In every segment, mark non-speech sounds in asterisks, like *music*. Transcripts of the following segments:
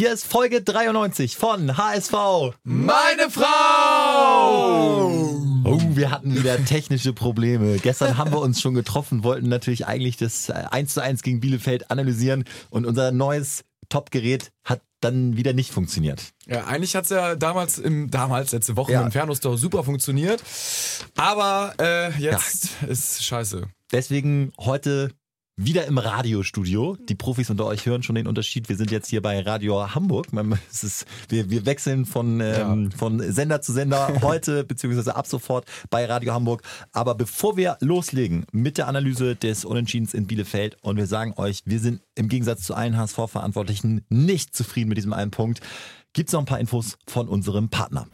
Hier ist Folge 93 von HSV. Meine Frau! Oh, wir hatten wieder technische Probleme. Gestern haben wir uns schon getroffen, wollten natürlich eigentlich das 1 zu 1 gegen Bielefeld analysieren und unser neues Top-Gerät hat dann wieder nicht funktioniert. Ja, eigentlich hat es ja damals im damals letzte Woche ja. im Fernostore super funktioniert, aber äh, jetzt ja. ist scheiße. Deswegen heute wieder im Radiostudio. Die Profis unter euch hören schon den Unterschied. Wir sind jetzt hier bei Radio Hamburg. Es ist, wir, wir wechseln von, ähm, ja. von Sender zu Sender *laughs* heute, beziehungsweise ab sofort bei Radio Hamburg. Aber bevor wir loslegen mit der Analyse des Unentschiedens in Bielefeld und wir sagen euch, wir sind im Gegensatz zu allen HSV-Verantwortlichen nicht zufrieden mit diesem einen Punkt, gibt es noch ein paar Infos von unserem Partner.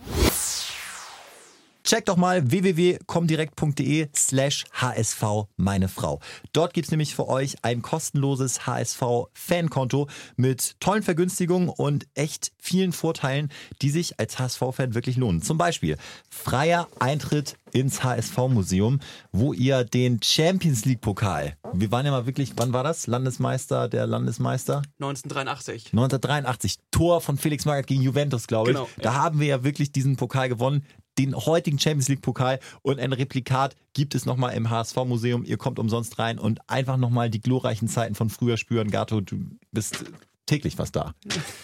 Check doch mal www.comdirekt.de slash HSV meine Frau. Dort gibt's nämlich für euch ein kostenloses HSV-Fankonto mit tollen Vergünstigungen und echt vielen Vorteilen, die sich als HSV-Fan wirklich lohnen. Zum Beispiel freier Eintritt ins HSV-Museum, wo ihr den Champions League-Pokal, wir waren ja mal wirklich, wann war das? Landesmeister, der Landesmeister? 1983. 1983, Tor von Felix Magath gegen Juventus, glaube ich. Genau, da haben wir ja wirklich diesen Pokal gewonnen den heutigen Champions League Pokal und ein Replikat gibt es nochmal im HSV Museum. Ihr kommt umsonst rein und einfach nochmal die glorreichen Zeiten von früher spüren. Gato, du bist täglich was da.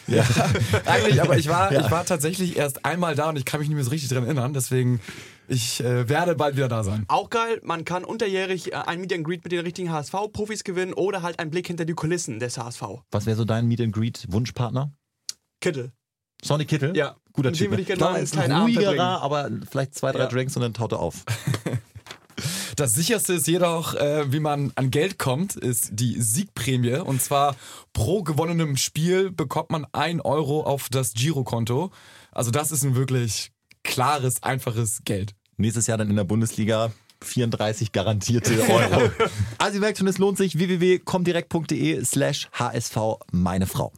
Ja, *laughs* eigentlich, aber ich war, ja. ich war tatsächlich erst einmal da und ich kann mich nicht mehr so richtig dran erinnern, deswegen ich äh, werde bald wieder da sein. Auch geil, man kann unterjährig äh, ein Meet and Greet mit den richtigen HSV-Profis gewinnen oder halt einen Blick hinter die Kulissen des HSV. Was wäre so dein Meet and Greet Wunschpartner? Kittel. Sonny Kittel? Ja. Guter Typ. Ne? ich einen kleinen Abend ruhigerer, aber vielleicht zwei, drei Ja. Drinks und dann taut er auf. *laughs* Das sicherste ist jedoch, äh, wie man an Geld kommt, ist die Siegprämie. Und zwar pro gewonnenem Spiel bekommt man 1 Euro auf das Girokonto. Also das ist ein wirklich klares, einfaches Geld. Nächstes Jahr dann in der Bundesliga 34 garantierte Euro. *laughs* also ihr merkt schon, es lohnt sich. www.comdirekt.de slash HSV meine Frau.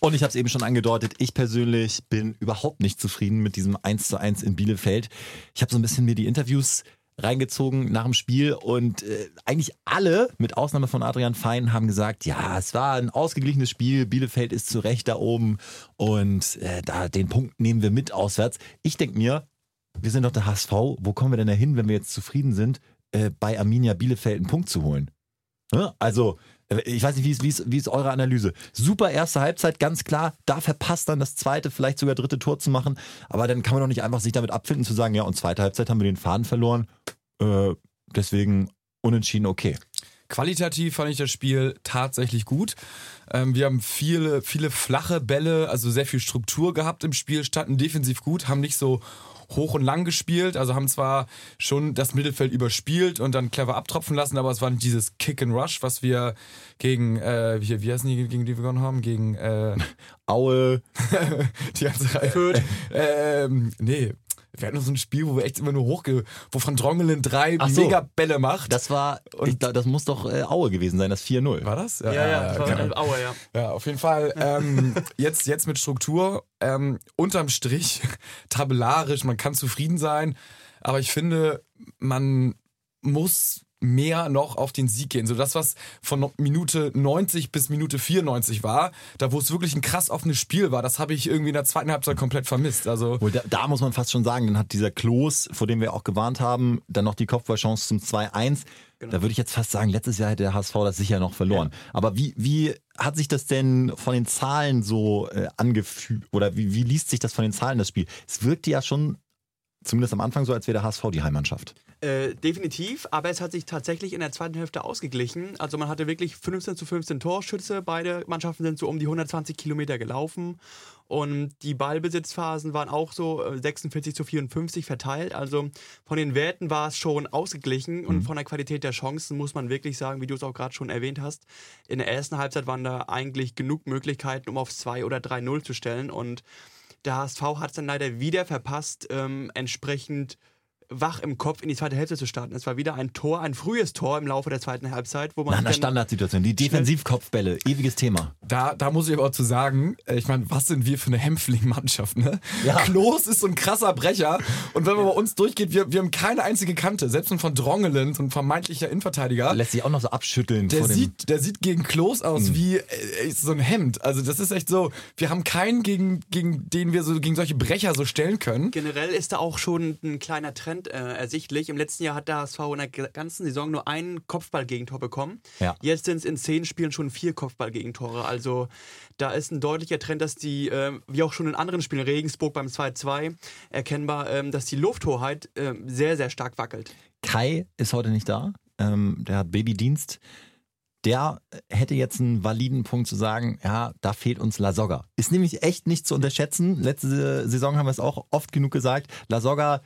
Und ich habe es eben schon angedeutet, ich persönlich bin überhaupt nicht zufrieden mit diesem 1 zu 1 in Bielefeld. Ich habe so ein bisschen mir die Interviews reingezogen nach dem Spiel und äh, eigentlich alle, mit Ausnahme von Adrian Fein, haben gesagt, ja, es war ein ausgeglichenes Spiel, Bielefeld ist zu Recht da oben und äh, da den Punkt nehmen wir mit auswärts. Ich denke mir, wir sind doch der HSV, wo kommen wir denn da hin, wenn wir jetzt zufrieden sind, äh, bei Arminia Bielefeld einen Punkt zu holen? Ne? Also, ich weiß nicht, wie ist, wie, ist, wie ist eure Analyse? Super erste Halbzeit, ganz klar. Da verpasst dann das zweite, vielleicht sogar dritte Tor zu machen. Aber dann kann man doch nicht einfach sich damit abfinden, zu sagen, ja, und zweite Halbzeit haben wir den Faden verloren. Äh, deswegen unentschieden okay. Qualitativ fand ich das Spiel tatsächlich gut. Ähm, wir haben viele, viele flache Bälle, also sehr viel Struktur gehabt im Spiel, standen defensiv gut, haben nicht so hoch und lang gespielt, also haben zwar schon das Mittelfeld überspielt und dann clever abtropfen lassen, aber es war nicht dieses Kick and Rush, was wir gegen, äh, wie, wie heißen die, gegen die wir gewonnen haben? Gegen äh, *laughs* Aue. *laughs* die ganze Reihe. Fürth. Ähm, nee. Wir hatten noch so ein Spiel, wo wir echt immer nur hochge... wo Van Drongelen drei Ach so. mega Bälle macht. Das war, Und- ich, das muss doch äh, Aue gewesen sein, das 4-0. war das? Ja, ja, das war äh, Aue, ja. Ja, auf jeden Fall. Ähm, *laughs* jetzt, jetzt mit Struktur. Ähm, unterm Strich, *laughs* tabellarisch, man kann zufrieden sein. Aber ich finde, man muss mehr noch auf den Sieg gehen. So das, was von Minute 90 bis Minute 94 war, da wo es wirklich ein krass offenes Spiel war, das habe ich irgendwie in der zweiten Halbzeit komplett vermisst. Also da, da muss man fast schon sagen, dann hat dieser Klos, vor dem wir auch gewarnt haben, dann noch die Kopfballchance zum 2-1. Genau. Da würde ich jetzt fast sagen, letztes Jahr hätte der HSV das sicher noch verloren. Aber wie, wie hat sich das denn von den Zahlen so äh, angefühlt oder wie, wie liest sich das von den Zahlen das Spiel? Es wirkte ja schon, zumindest am Anfang so, als wäre der HSV die Heimmannschaft. Äh, definitiv, aber es hat sich tatsächlich in der zweiten Hälfte ausgeglichen. Also man hatte wirklich 15 zu 15 Torschütze. Beide Mannschaften sind so um die 120 Kilometer gelaufen. Und die Ballbesitzphasen waren auch so äh, 46 zu 54 verteilt. Also von den Werten war es schon ausgeglichen. Und von der Qualität der Chancen muss man wirklich sagen, wie du es auch gerade schon erwähnt hast, in der ersten Halbzeit waren da eigentlich genug Möglichkeiten, um auf 2 oder 3-0 zu stellen. Und der HSV hat es dann leider wieder verpasst, ähm, entsprechend wach im Kopf in die zweite Hälfte zu starten. Es war wieder ein Tor, ein frühes Tor im Laufe der zweiten Halbzeit, wo man. Nach einer Standardsituation. Die Defensivkopfbälle, ewiges Thema. Da, da muss ich aber auch zu sagen, äh, ich meine, was sind wir für eine Hämpfling-Mannschaft, ne? Ja. Klos ist so ein krasser Brecher und wenn man bei uns durchgeht, wir, wir haben keine einzige Kante, selbst ein von Drongelen, so ein vermeintlicher Innenverteidiger. Lässt sich auch noch so abschütteln Der vor dem. Mhm. sieht, der sieht gegen Klos aus wie äh, so ein Hemd. Also das ist echt so, wir haben keinen, gegen, gegen den wir so gegen solche Brecher so stellen können. Generell ist da auch schon ein kleiner Trend äh, ersichtlich. Im letzten Jahr hat der HSV in der ganzen Saison nur ein Kopfballgegentor bekommen. Ja. Jetzt sind es in zehn Spielen schon vier Kopfballgegentore. Also da ist ein deutlicher Trend, dass die, äh, wie auch schon in anderen Spielen, Regensburg beim 2-2, erkennbar, ähm, dass die Lufthoheit äh, sehr, sehr stark wackelt. Kai ist heute nicht da. Ähm, der hat Babydienst. Der hätte jetzt einen validen Punkt zu sagen, ja, da fehlt uns Lasogga. Ist nämlich echt nicht zu unterschätzen. Letzte Saison haben wir es auch oft genug gesagt. Lasogga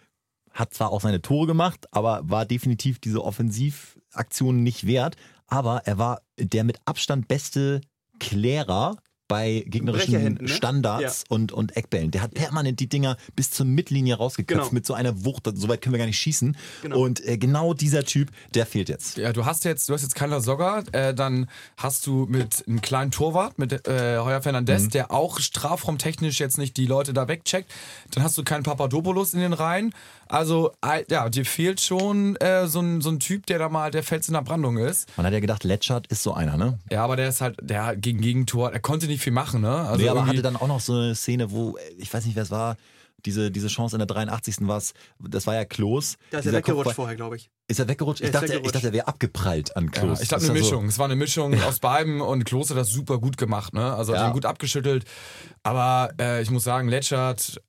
hat zwar auch seine Tore gemacht, aber war definitiv diese Offensivaktion nicht wert. Aber er war der mit Abstand beste Klärer bei gegnerischen ne? Standards und, und Eckbällen. Der hat permanent die Dinger bis zur Mittellinie rausgeköpft Genau. mit so einer Wucht. So weit können wir gar nicht schießen. Genau. Und äh, genau dieser Typ, der fehlt jetzt. Ja, du hast jetzt, du hast jetzt keinen Sogger, äh, dann hast du mit einem kleinen Torwart, mit äh, Heuer Fernandez, der auch strafraumtechnisch jetzt nicht die Leute da wegcheckt. Dann hast du keinen Papadopoulos in den Reihen. Also, ja, dir fehlt schon äh, so, ein, so ein Typ, der da mal der Fels in der Brandung ist. Man hat ja gedacht, Letschert ist so einer, ne? Ja, aber der ist halt, der hat gegen Gegentor, er konnte nicht viel machen, ne? Also nee, aber hatte dann auch noch so eine Szene, wo, äh, ich weiß nicht, wer es war, diese, diese Chance in der 83. war das war ja Klos. Da ist er weggerutscht Kopfball- vorher, glaube ich. Ist er weggerutscht? Er Ich dachte, ich weggerutscht. dachte, er wäre abgeprallt an Ja, Klos. ich glaube Das eine ja Mischung. Es war eine Mischung aus beiden und Klos hat das super gut gemacht, ne? Also hat Ja. ihn gut abgeschüttelt. Aber äh, ich muss sagen, Letschert,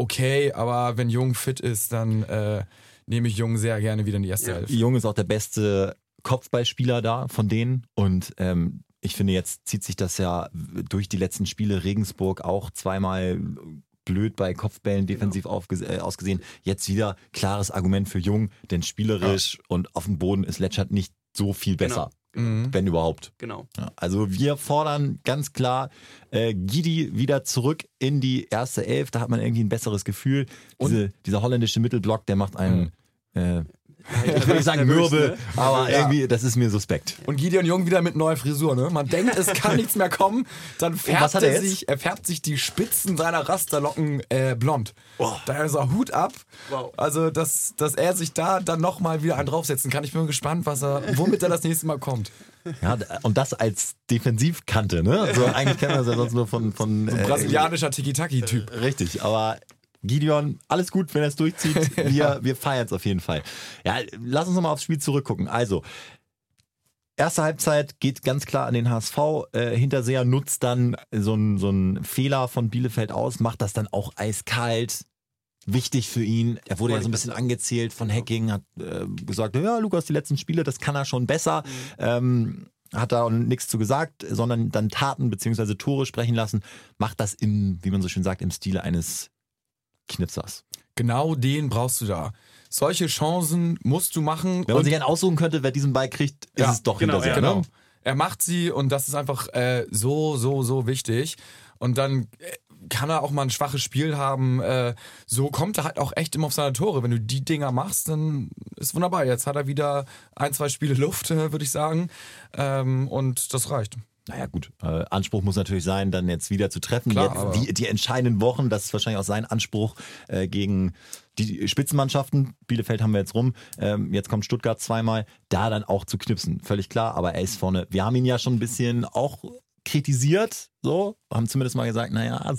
okay, aber wenn Jung fit ist, dann äh, nehme ich Jung sehr gerne wieder in die erste Ja. Hälfte. Jung ist auch der beste Kopfballspieler da von denen und ähm, ich finde, jetzt zieht sich das ja durch die letzten Spiele. Regensburg auch zweimal blöd bei Kopfbällen defensiv aufge äh, ausgesehen. Jetzt wieder klares Argument für Jung, denn spielerisch und auf dem Boden ist Letschert nicht so viel besser, Mhm. wenn überhaupt. Genau. Ja, also wir fordern ganz klar äh, Gidi wieder zurück in die erste Elf. Da hat man irgendwie ein besseres Gefühl. Diese, dieser holländische Mittelblock, der macht einen, äh, ich will nicht sagen mürbe, ne? aber Ja. irgendwie, das ist mir suspekt. Und Gideon Jung wieder mit neuer Frisur, ne? Man denkt, es kann nichts mehr kommen. Dann färbt er er sich, er färbt sich die Spitzen seiner Rasterlocken äh, blond. Da ist er Hut ab. Wow. Also, dass, dass er sich da dann nochmal wieder einen draufsetzen kann. Ich bin gespannt, was er, womit er das nächste Mal kommt. Ja, und das als Defensivkante, ne? Also eigentlich kennen wir das ja sonst nur von, von äh, Brasilianischer Tiki-Taki-Typ. Richtig, aber Gideon, alles gut, wenn er es durchzieht. Wir, *laughs* wir feiern es auf jeden Fall. Ja, lass uns nochmal aufs Spiel zurückgucken. Also, erste Halbzeit geht ganz klar an den HSV. Äh, Hinterseher nutzt dann so einen so Fehler von Bielefeld aus, macht das dann auch eiskalt. Wichtig für ihn. Er wurde ja so ein bisschen angezählt von Hacking, hat äh, gesagt, ja, Lukas, die letzten Spiele, das kann er schon besser. Ähm, hat da nichts zu gesagt, sondern dann Taten bzw. Tore sprechen lassen. Macht das im, wie man so schön sagt, im Stile eines Knipsers. Genau den brauchst du da. Solche Chancen musst du machen. Wenn man sich einen aussuchen könnte, wer diesen Ball kriegt, ist Ja, es doch genau, Hinterseher. Genau. Ne? Er macht sie und das ist einfach äh, so, so, so wichtig. Und dann äh, kann er auch mal ein schwaches Spiel haben. Äh, so kommt er halt auch echt immer auf seine Tore. Wenn du die Dinger machst, dann ist wunderbar. Jetzt hat er wieder ein, zwei Spiele Luft, *laughs* würde ich sagen. Ähm, und das reicht. Naja, gut. Äh, Anspruch muss natürlich sein, dann jetzt wieder zu treffen. Klar, jetzt die, die entscheidenden Wochen, das ist wahrscheinlich auch sein Anspruch äh, gegen die Spitzenmannschaften. Bielefeld haben wir jetzt rum. Ähm, jetzt kommt Stuttgart zweimal. Da dann auch zu knipsen. Völlig klar, aber er ist vorne. Wir haben ihn ja schon ein bisschen auch kritisiert, so, haben zumindest mal gesagt, naja,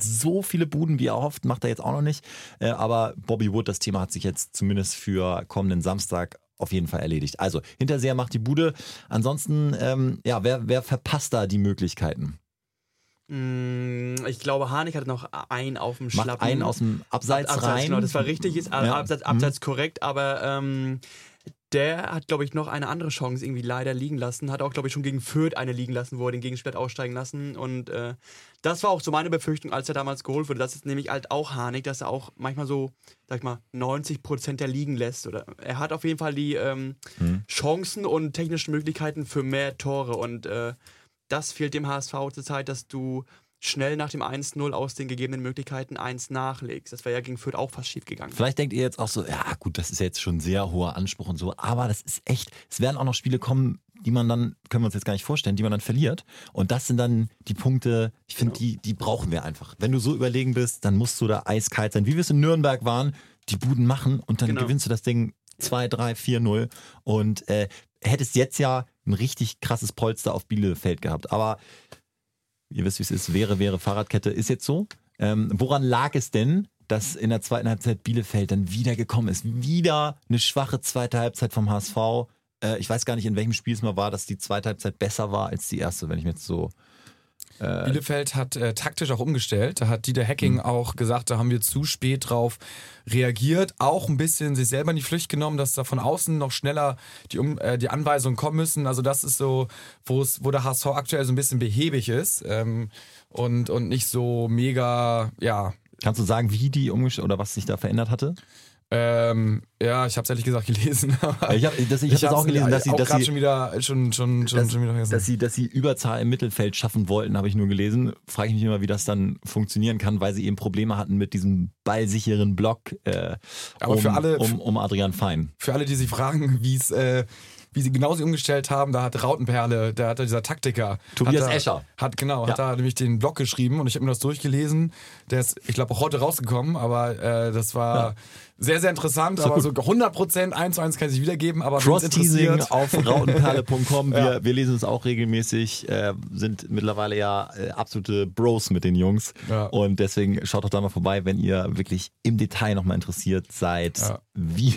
so viele Buden, wie er hofft, macht er jetzt auch noch nicht. Äh, aber Bobby Wood, das Thema hat sich jetzt zumindest für kommenden Samstag auf jeden Fall erledigt. Also, Hinterseher macht die Bude. Ansonsten, ähm, ja, wer, wer verpasst da die Möglichkeiten? Mm, Ich glaube, Harnik hatte noch einen auf dem Macht Schlappen. einen aus dem Abseits, Abseits, rein. Genau, das war richtig, ist Ja. Abseits, Abseits korrekt, aber ähm, der hat, glaube ich, noch eine andere Chance irgendwie leider liegen lassen. Hat auch, glaube ich, schon gegen Fürth eine liegen lassen, wo er den Gegenspieler aussteigen lassen. Und äh, das war auch so meine Befürchtung, als er damals geholt wurde. Das ist nämlich halt auch Harnik, dass er auch manchmal so, sag ich mal, 90 Prozent der liegen lässt. Oder er hat auf jeden Fall die ähm, Hm. Chancen und technischen Möglichkeiten für mehr Tore. Und äh, das fehlt dem HSV zurzeit, dass du schnell nach dem 1-0 aus den gegebenen Möglichkeiten 1 nachlegst. Das wäre ja gegen Fürth auch fast schief gegangen. Vielleicht denkt ihr jetzt auch so, ja gut, das ist jetzt schon sehr hoher Anspruch und so, aber das ist echt, es werden auch noch Spiele kommen, die man dann, können wir uns jetzt gar nicht vorstellen, die man dann verliert. Und das sind dann die Punkte, ich finde, die, die brauchen wir einfach. Wenn du so überlegen bist, dann musst du da eiskalt sein. Wie wir es in Nürnberg waren, die Buden machen und dann Genau. gewinnst du das Ding 2, 3, 4, 0 und äh, hättest jetzt ja ein richtig krasses Polster auf Bielefeld gehabt. Aber ihr wisst, wie es ist, wäre, wäre Fahrradkette, ist jetzt so. Ähm, woran lag es denn, dass in der zweiten Halbzeit Bielefeld dann wieder gekommen ist? Wieder eine schwache zweite Halbzeit vom HSV. Äh, ich weiß gar nicht, in welchem Spiel es mal war, dass die zweite Halbzeit besser war als die erste, wenn ich mir jetzt so. Bielefeld hat äh, taktisch auch umgestellt. Da hat Dieter Hacking auch gesagt, da haben wir zu spät drauf reagiert. Auch ein bisschen sich selber in die Pflicht genommen, dass da von außen noch schneller die, um, äh, die Anweisungen kommen müssen. Also das ist so, wo der HSV aktuell so ein bisschen behäbig ist ähm, und, und nicht so mega, ja. Kannst du sagen, wie die umgestellt oder was sich da verändert hatte? Ähm, ja, ich habe es ehrlich gesagt *laughs* gelesen. Ich habe das, ich hab das hab's auch gelesen, dass sie, auch dass sie, schon wieder schon schon schon, dass, schon wieder vergessen. dass sie, dass sie Überzahl im Mittelfeld schaffen wollten, habe ich nur gelesen. Frage ich mich immer, wie das dann funktionieren kann, weil sie eben Probleme hatten mit diesem ballsicheren Block äh, Aber um, für alle- um, um Adrian Fein. Für alle, die sich fragen, wie es äh, wie sie genau sie umgestellt haben, da hat Rautenperle, da hat dieser Taktiker. Tobias hat da, Escher. Hat, genau, Ja. hat da nämlich den Blog geschrieben und ich habe mir das durchgelesen. Der ist, ich glaube, auch heute rausgekommen, aber äh, das war Ja. Sehr, sehr interessant. aber so 100% eins zu eins kann ich wiedergeben, aber Cross-Teasing auf rautenperle.com. *laughs* Wir, Ja. wir lesen es auch regelmäßig, äh, sind mittlerweile ja äh, absolute Bros mit den Jungs. Ja. Und deswegen schaut doch da mal vorbei, wenn ihr wirklich im Detail nochmal interessiert seid, Ja. wie,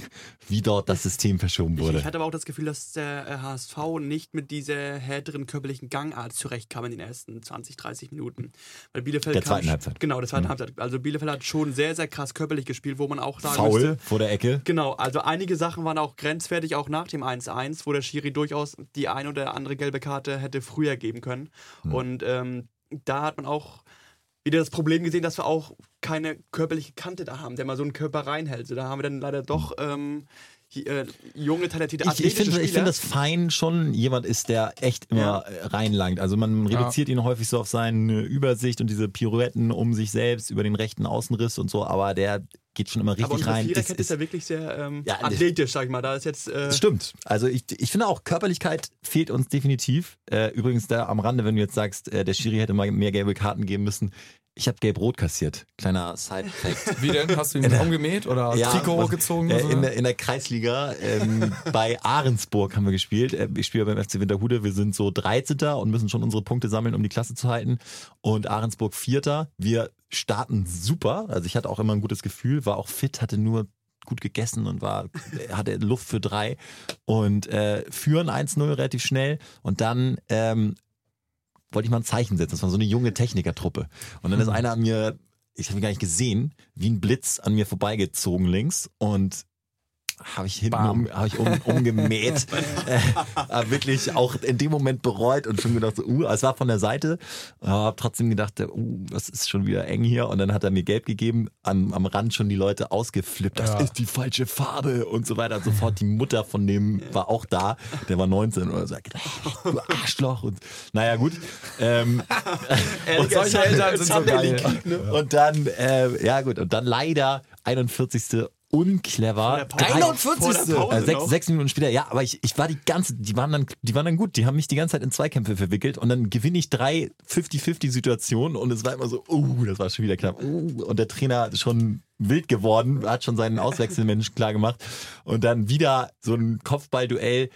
wie dort das System verschoben Ich, wurde. ich hatte aber auch das Gefühl, dass der äh, HSV nicht mit dieser härteren körperlichen Gangart zurechtkam in den ersten 20, 30 Minuten. Weil Bielefeld Der kam zweiten sch- Halbzeit. Genau, der zweiten Halbzeit. Also Bielefeld hat schon sehr, sehr krass körperlich gespielt, wo man auch sagen Foul müsste. vor der Ecke. Genau, also einige Sachen waren auch grenzwertig, auch nach dem 1-1, wo der Schiri durchaus die ein oder andere gelbe Karte hätte früher geben können. Und ähm, da hat man auch wieder das Problem gesehen, dass wir auch keine körperliche Kante da haben, der mal so einen Körper reinhält. So, da haben wir dann leider doch ähm, hi- äh, junge, talentierte Ich, ich athletische finde, ich Spieler. find, dass Fein schon jemand ist, der echt immer Ja. äh, reinlangt. Also man reduziert ihn häufig so auf seine Übersicht und diese Pirouetten um sich selbst über den rechten Außenriss und so, aber der geht schon immer aber richtig unsere rein. Viererkette Ist- ist, ja wirklich sehr ähm, Ja, athletisch, sag ich mal. Da ist jetzt äh, Das stimmt. Also ich, ich finde auch, Körperlichkeit fehlt uns definitiv. Äh, übrigens da am Rande, wenn du jetzt sagst, äh, der Schiri hätte mal mehr gelbe Karten geben müssen. Ich habe gelb-rot kassiert. Kleiner Side-Fact. *laughs* Wie denn? Hast du ihn umgemäht oder Trikot was- gezogen? Äh, in, der, in der Kreisliga ähm, *laughs* bei Ahrensburg haben wir gespielt. Äh, ich spiele beim FC Winterhude. Wir sind so 13. und müssen schon unsere Punkte sammeln, um die Klasse zu halten. Und Ahrensburg Vierter. Wir starten super. Also ich hatte auch immer ein gutes Gefühl, war auch fit, hatte nur gut gegessen und war hatte Luft für drei und äh, führen 1-0 relativ schnell und dann ähm, wollte ich mal ein Zeichen setzen. Das war so eine junge Technikertruppe. Und dann ist einer an mir, ich habe ihn gar nicht gesehen, wie ein Blitz an mir vorbeigezogen links und habe ich hinten um, hab ich um, umgemäht. *laughs* äh, wirklich auch in dem Moment bereut und schon gedacht, so, uh, es war von der Seite, aber habe trotzdem gedacht, uh, das ist schon wieder eng hier. Und dann hat er mir gelb gegeben, am, am Rand schon die Leute ausgeflippt, das Ja. ist die falsche Farbe und so weiter. Sofort die Mutter von dem war auch da, der war 19 oder so, gedacht, "Oh, du Arschloch. Und, naja, gut. Ähm, *laughs* Und solche Eltern sind *laughs* so geil. und dann, äh, ja gut, und dann leider 41. unclever. Vor der Pause. 41. Vor der Pause Äh, sechs, sechs Minuten später, ja, aber ich, ich war die ganze, die waren dann, die waren dann gut, die haben mich die ganze Zeit in Zweikämpfe verwickelt und dann gewinne ich drei 50-50-Situationen und es war immer so, uh, das war schon wieder knapp, uh, und der Trainer ist schon wild geworden, hat schon seinen Auswechselmensch *laughs* klar gemacht und dann wieder so ein Kopfballduell.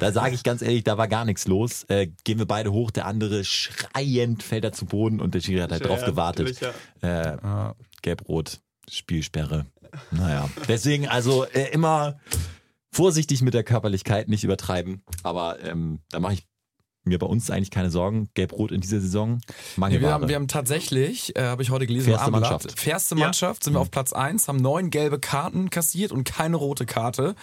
Da sage ich ganz ehrlich, da war gar nichts los. Äh, gehen wir beide hoch, der andere schreiend fällt er zu Boden und der Schiri hat halt Ja, drauf ja, gewartet. natürlich, Äh, Ja. Gelb-Rot, Spielsperre. Naja, deswegen also äh, immer vorsichtig mit der Körperlichkeit, nicht übertreiben. Aber ähm, da mache ich mir bei uns eigentlich keine Sorgen. Gelb-Rot in dieser Saison, Nee, wir, haben, wir haben tatsächlich, äh, habe ich heute gelesen, Fairste im Abendblatt, Mannschaft. Ja. Mannschaft, sind wir auf Platz 1, haben neun gelbe Karten kassiert und keine rote Karte.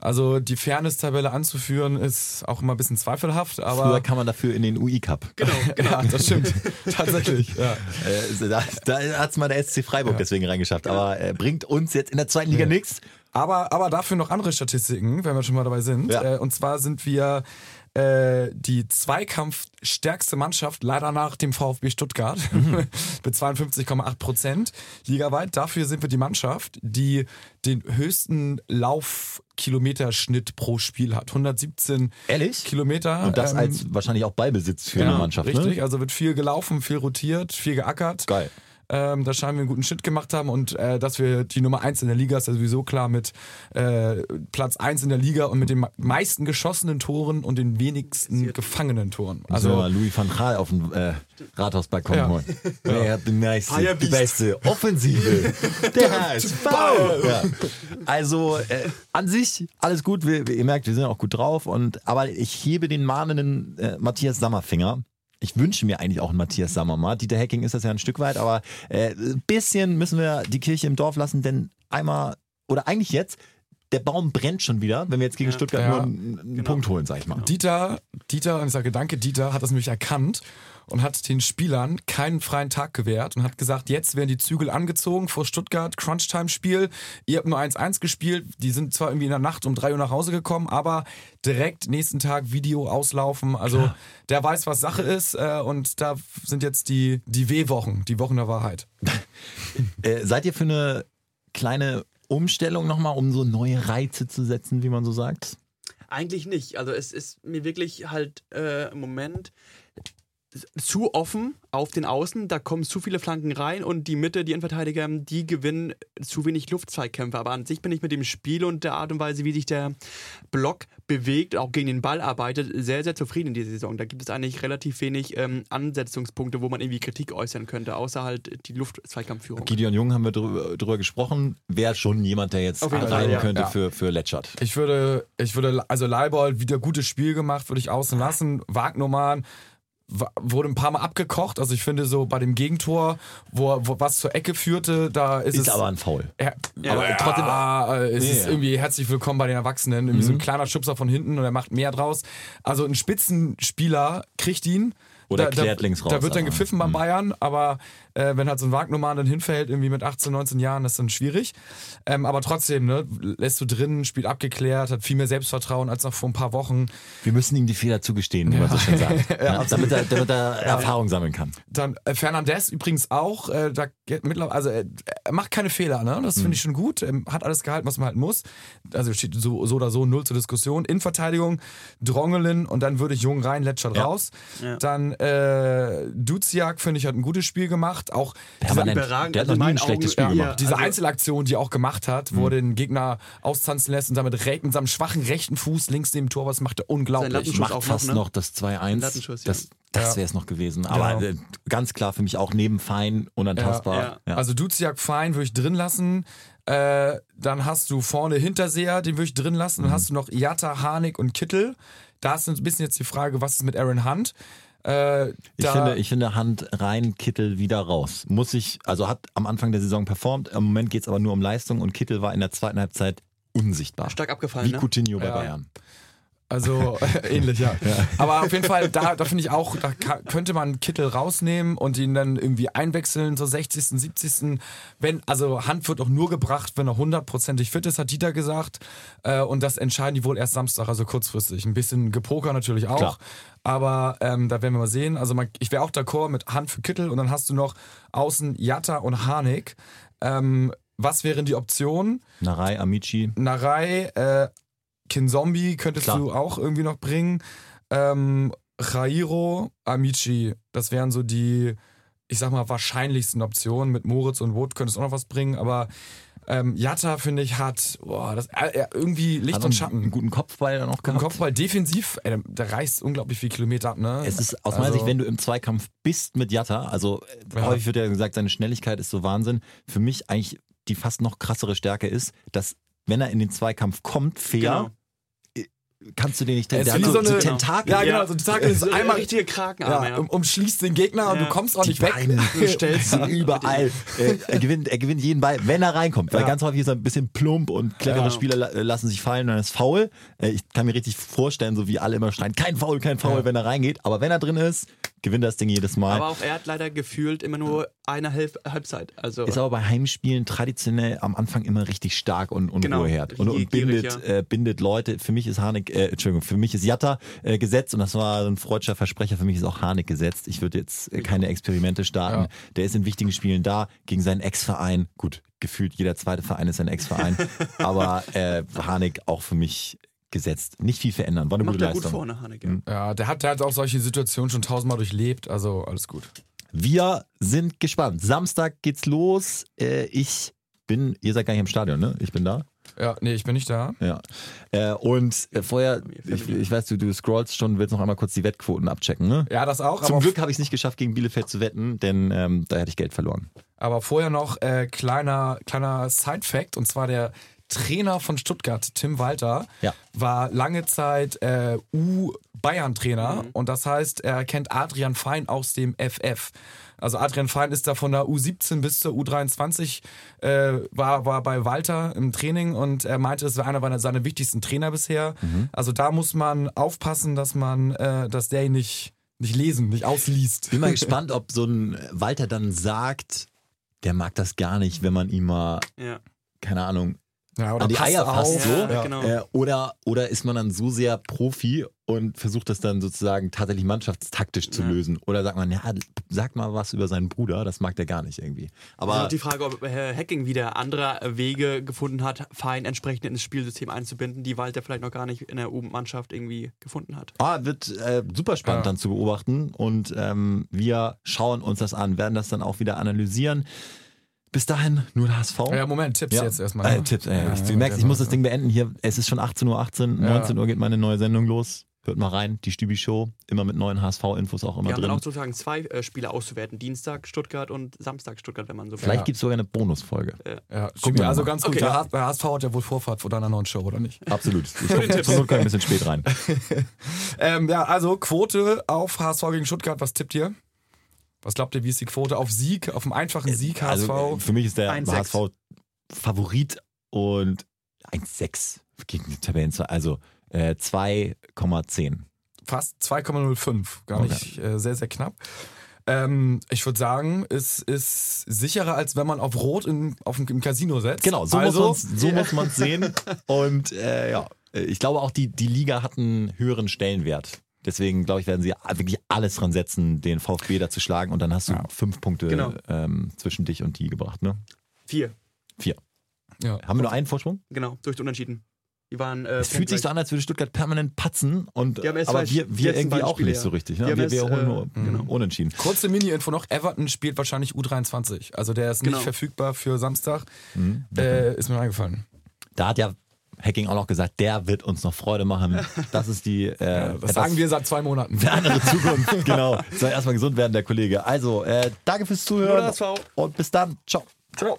Also die Fairness-Tabelle anzuführen ist auch immer ein bisschen zweifelhaft, aber Früher kam man dafür in den UI-Cup. Genau, *laughs* genau. ja, das stimmt. *laughs* Tatsächlich. Ja. Äh, da da hat es mal der SC Freiburg deswegen reingeschafft. Aber äh, bringt uns jetzt in der zweiten Liga nichts. Aber, aber dafür noch andere Statistiken, wenn wir schon mal dabei sind. Ja. Äh, und zwar sind wir äh, die zweikampfstärkste Mannschaft, leider nach dem VfB Stuttgart, Mhm. *laughs* mit 52,8 Prozent ligaweit. Dafür sind wir die Mannschaft, die den höchsten Laufkilometerschnitt pro Spiel hat. 117 Ehrlich? Kilometer. Und das ähm, als wahrscheinlich auch Ballbesitz für eine Mannschaft, Richtig, ne? also wird viel gelaufen, viel rotiert, viel geackert. Geil. Ähm, da scheinen wir einen guten Schnitt gemacht haben und äh, dass wir die Nummer 1 in der Liga ist ja sowieso klar mit äh, Platz 1 in der Liga und mit den me- meisten geschossenen Toren und den wenigsten gefangenen Toren. Also mal Louis van Gaal auf den äh, Rathausbalkon Ja. holen. Wer hat die, meiste, Fire die beste Offensive? *laughs* Der HSV. Ja. Also äh, an sich alles gut. Wir, wir- ihr merkt, wir sind auch gut drauf. Und aber ich hebe den mahnenden äh, Matthias Sammerfinger. Ich wünsche mir eigentlich auch einen Matthias Sammer mal. Dieter Hacking ist das ja ein Stück weit, aber äh, ein bisschen müssen wir die Kirche im Dorf lassen, denn einmal oder eigentlich jetzt. Der Baum brennt schon wieder, wenn wir jetzt gegen Stuttgart Ja. nur einen, einen Punkt holen, sag ich mal. Dieter, Dieter, und ich sage danke, Dieter hat das nämlich erkannt und hat den Spielern keinen freien Tag gewährt und hat gesagt, jetzt werden die Zügel angezogen vor Stuttgart, Crunchtime-Spiel. Ihr habt nur 1-1 gespielt, die sind zwar irgendwie in der Nacht um 3 Uhr nach Hause gekommen, aber direkt nächsten Tag Video auslaufen. Also der weiß, was Sache ist äh, und da sind jetzt die, die W-Wochen, die Wochen der Wahrheit. *laughs* Äh, seid ihr für eine kleine Umstellung nochmal, um so neue Reize zu setzen, wie man so sagt? Eigentlich nicht. Also es ist mir wirklich halt äh, im Moment zu offen auf den Außen, da kommen zu viele Flanken rein und die Mitte, die Innenverteidiger, die gewinnen zu wenig Luftzweikämpfe. Aber an sich bin ich mit dem Spiel und der Art und Weise, wie sich der Block bewegt, auch gegen den Ball arbeitet, sehr, sehr zufrieden in dieser Saison. Da gibt es eigentlich relativ wenig ähm, Ansetzungspunkte, wo man irgendwie Kritik äußern könnte, außer halt die Luftzweikampfführung. Gideon Jung haben wir drüber, drüber gesprochen. Wäre schon jemand, der jetzt rein ja. könnte Ja. für, für Letschert. Ich würde, ich würde, also Leibold wieder gutes Spiel gemacht, würde ich außen lassen. Wagnumann wa- wurde ein paar Mal abgekocht. Also ich finde so bei dem Gegentor, wo, wo was zur Ecke führte, da ist, Ist es. aber ein Foul. Ja, Ja. aber trotzdem, ah, äh, es Nee, ist ja. Mhm. irgendwie herzlich willkommen bei den Erwachsenen. Irgendwie so ein kleiner Schubser von hinten und er macht mehr draus. Also ein Spitzenspieler kriegt ihn. Oder da, klärt da, links raus, Da wird dann gepfiffen beim mhm. Bayern, aber äh, wenn halt so ein Wagnumann dann hinfällt, irgendwie mit 18, 19 Jahren, das ist dann schwierig. Ähm, aber trotzdem, ne, lässt du drin, spielt abgeklärt, hat viel mehr Selbstvertrauen als noch vor ein paar Wochen. Wir müssen ihm die Fehler zugestehen, wie man so schön sagt. *laughs* ja, damit, er, damit er Erfahrung sammeln kann. Dann äh, Fernandes übrigens auch, äh, da geht mittlerweile, also äh, er macht keine Fehler, ne? Das finde ich schon gut. Er hat alles gehalten, was man halt muss. Also steht so, so oder so null zur Diskussion. In Verteidigung Drongelin und dann würde ich Jung rein, Letschert Ja. raus. Ja. Dann äh, Duziak, finde ich, hat ein gutes Spiel gemacht. Auch diese, Permanent. überragend. Der hat Also noch nie in ein schlechtes Spiel Ja, gemacht. diese also- Einzelaktion, die er auch gemacht hat, wo er den Gegner austanzen lässt und damit mit seinem schwachen rechten Fuß links neben dem Tor, was macht er unglaublich. Macht auch fast noch, noch, ne? das 2-1. Lattenschuss, ja. Das, das wäre es noch gewesen. Aber äh, ganz klar für mich auch neben Fein unantastbar. Ja, Ja. Also Duziak fein, würde ich drin lassen. Äh, dann hast du vorne Hinterseher, den würde ich drin lassen. Mhm. Dann hast du noch Jatta, Harnik und Kittel. Da ist ein bisschen jetzt die Frage, was ist mit Aaron Hunt? Äh, Ich finde, ich finde Hand rein, Kittel wieder raus. Muss ich, also hat am Anfang der Saison performt, im Moment geht es aber nur um Leistung und Kittel war in der zweiten Halbzeit unsichtbar. Stark abgefallen, Wie ne? Coutinho bei Ja. Bayern. Also *laughs* ähnlich, ja. Aber auf jeden Fall, da, da finde ich auch, da könnte man Kittel rausnehmen und ihn dann irgendwie einwechseln zur 60., 70. Wenn, also Hand wird auch nur gebracht, wenn er hundertprozentig fit ist, hat Dieter gesagt. Äh, und das entscheiden die wohl erst Samstag, also kurzfristig. Ein bisschen Gepoker natürlich auch. Klar. Aber ähm, da werden wir mal sehen. Also man, ich wäre auch d'accord mit Hand für Kittel und dann hast du noch außen Jatta und Harnik. Ähm, was wären die Optionen? Narei, Amici. Narei, äh, Kinzombie könntest Klar. du auch irgendwie noch bringen. Ähm, Jairo, Amici, das wären so die, ich sag mal, wahrscheinlichsten Optionen. Mit Moritz und Wood könntest du auch noch was bringen, aber ähm, Jatta, finde ich, hat boah, das, äh, äh, irgendwie Licht Hat und Schatten. einen guten Kopfball dann auch gehabt. Kopfball defensiv, ey, der, der reißt unglaublich viel Kilometer ab, ne? Es ist aus Also- meiner Sicht, wenn du im Zweikampf bist mit Jatta, also äh, Ja. häufig wird ja gesagt, seine Schnelligkeit ist so Wahnsinn. Für mich eigentlich die fast noch krassere Stärke ist, dass wenn er in den Zweikampf kommt, fair, Genau. Kannst du den nicht, ist der wie hat so eine- Tentakel. Ja, genau, so ein Tentakel ist So einmal richtige Krakenarme, ja, um, umschließt den Gegner und Ja. du kommst auch die nicht weg. Beine, *laughs* du stellst ihn überall. Er, gewinnt, er gewinnt jeden Ball, wenn er reinkommt. Weil Ja. ganz häufig ist er ein bisschen plump und clevere. Spieler la- lassen sich fallen und dann ist faul. Äh, ich kann mir richtig vorstellen, so wie alle immer schreien, kein Foul, kein Foul, wenn er reingeht. Aber wenn er drin ist, gewinnt das Ding jedes Mal. Aber auch er hat leider gefühlt immer nur eine Halb Halbzeit. Also ist aber bei Heimspielen traditionell am Anfang immer richtig stark und, und Genau, Ruheherd. Und, und gierig, bindet, ja. äh, bindet Leute. Für mich ist Harnik, äh, Entschuldigung, für mich ist Jatta äh, gesetzt und das war ein freudscher Versprecher. Für mich ist auch Harnik gesetzt. Ich würde jetzt äh, keine Experimente starten. Ja. Der ist in wichtigen Spielen da gegen seinen Ex-Verein. Gut, gefühlt jeder zweite Verein ist ein Ex-Verein. *laughs* aber äh, Harnik auch für mich gesetzt. Nicht viel verändern. War eine macht gute er gut Leistung. vorne, Haneke. Mhm. Ja, der hat, der hat auch solche Situationen schon tausendmal durchlebt, also alles gut. Wir sind gespannt. Samstag geht's los. Äh, ich bin, ihr seid gar nicht im Stadion, ne? Ich bin da. Ja, nee, ich bin nicht da. Ja. Äh, und äh, vorher, ich, ich weiß, du, du scrollst schon, willst noch einmal kurz die Wettquoten abchecken, ne? Ja, das auch. Zum aber, Glück habe ich es nicht geschafft, gegen Bielefeld zu wetten, denn ähm, da hätte ich Geld verloren. aber vorher noch äh, kleiner, kleiner Side-Fact und zwar der Trainer von Stuttgart, Tim Walter, Ja. war lange Zeit äh, U-Bayern-Trainer und das heißt, er kennt Adrian Fein aus dem FF. Also Adrian Fein ist da von der U17 bis zur U23, äh, war, war bei Walter im Training und er meinte, das war einer seiner- seiner wichtigsten Trainer bisher. Also da muss man aufpassen, dass man, äh, dass der ihn nicht, nicht lesen, nicht ausliest. Bin mal *laughs* gespannt, ob so ein Walter dann sagt, der mag das gar nicht, wenn man ihm mal, Ja. keine Ahnung, Ja, oder an die passt Eier fasst auf. so. Ja, genau. Äh, oder, oder ist man dann so sehr Profi und versucht das dann sozusagen tatsächlich mannschaftstaktisch zu Ja. lösen? Oder sagt man, ja, sag mal was über seinen Bruder, das mag der gar nicht irgendwie. Aber Aber die Frage, ob Herr Hacking wieder andere Wege gefunden hat, Fein entsprechend ins Spielsystem einzubinden, die Walter vielleicht noch gar nicht in der U-Mannschaft irgendwie gefunden hat. Ah, wird äh, super spannend Ja. dann zu beobachten und ähm, wir schauen uns das an, werden das dann auch wieder analysieren. Bis dahin nur der HSV. Ja, Moment, Tipps Ja. jetzt erstmal. Äh, ne? Tipps, äh, Ja, ich, du ja, merkst, ich muss das Ding beenden hier. Es ist schon 18.18 Uhr, Ja. 19 Uhr geht meine neue Sendung los. Hört mal rein, die Stübi-Show, immer mit neuen HSV-Infos auch immer Wir haben dann drin. auch sozusagen zwei äh, Spiele auszuwerten: Dienstag Stuttgart und Samstag Stuttgart, wenn man so will. Vielleicht Ja. gibt es sogar eine Bonusfolge. Ja, Gucken Stübi, wir also mal. ganz gut. Okay. Der, HSV hat ja wohl Vorfahrt vor deiner neuen Show, oder nicht? Absolut. Ich komme zur Not kann ich ein bisschen spät rein. *laughs* Ähm, ja, also Quote auf HSV gegen Stuttgart. Was tippt ihr? Was glaubt ihr, wie ist die Quote auf Sieg, auf einen einfachen Sieg HSV? Also, äh, für mich ist der 1,6. HSV Favorit und 1,6 gegen die Tabellen. Also äh, 2,10. Fast 2,05. Gar Okay. nicht äh, sehr, sehr knapp. Ähm, ich würde sagen, es ist sicherer, als wenn man auf Rot in, auf dem, im Casino setzt. Genau, so also, muss so man es sehen. *laughs* Und äh, ja, ich glaube auch, die, die Liga hat einen höheren Stellenwert. Deswegen, glaube ich, werden sie wirklich alles dran setzen, den VfB da zu schlagen. Und dann hast du Ja. fünf Punkte Genau. ähm, zwischen dich und die gebracht. Ne? Vier, Vier. Ja. Haben wir nur einen Vorsprung? genau, durch die Unentschieden. Die waren. Äh, Es fühlt sich so an, als würde Stuttgart permanent patzen. Und, aber zwei- wir, wir irgendwie auch Spiele, nicht ja. so richtig. Ne? Wir, wir holen äh, nur genau. unentschieden. Kurze Mini-Info noch: Everton spielt wahrscheinlich U23. Also der ist Genau. nicht verfügbar für Samstag. Mhm. Äh, ist mir eingefallen. Da hat ja Hacking auch noch gesagt, der wird uns noch Freude machen. Das ist die äh, *laughs* Das etwas sagen wir seit zwei Monaten. fernere Zukunft. *laughs* genau. Soll erstmal gesund werden, der Kollege. Also, äh, danke fürs Zuhören und bis dann. Ciao. Ciao.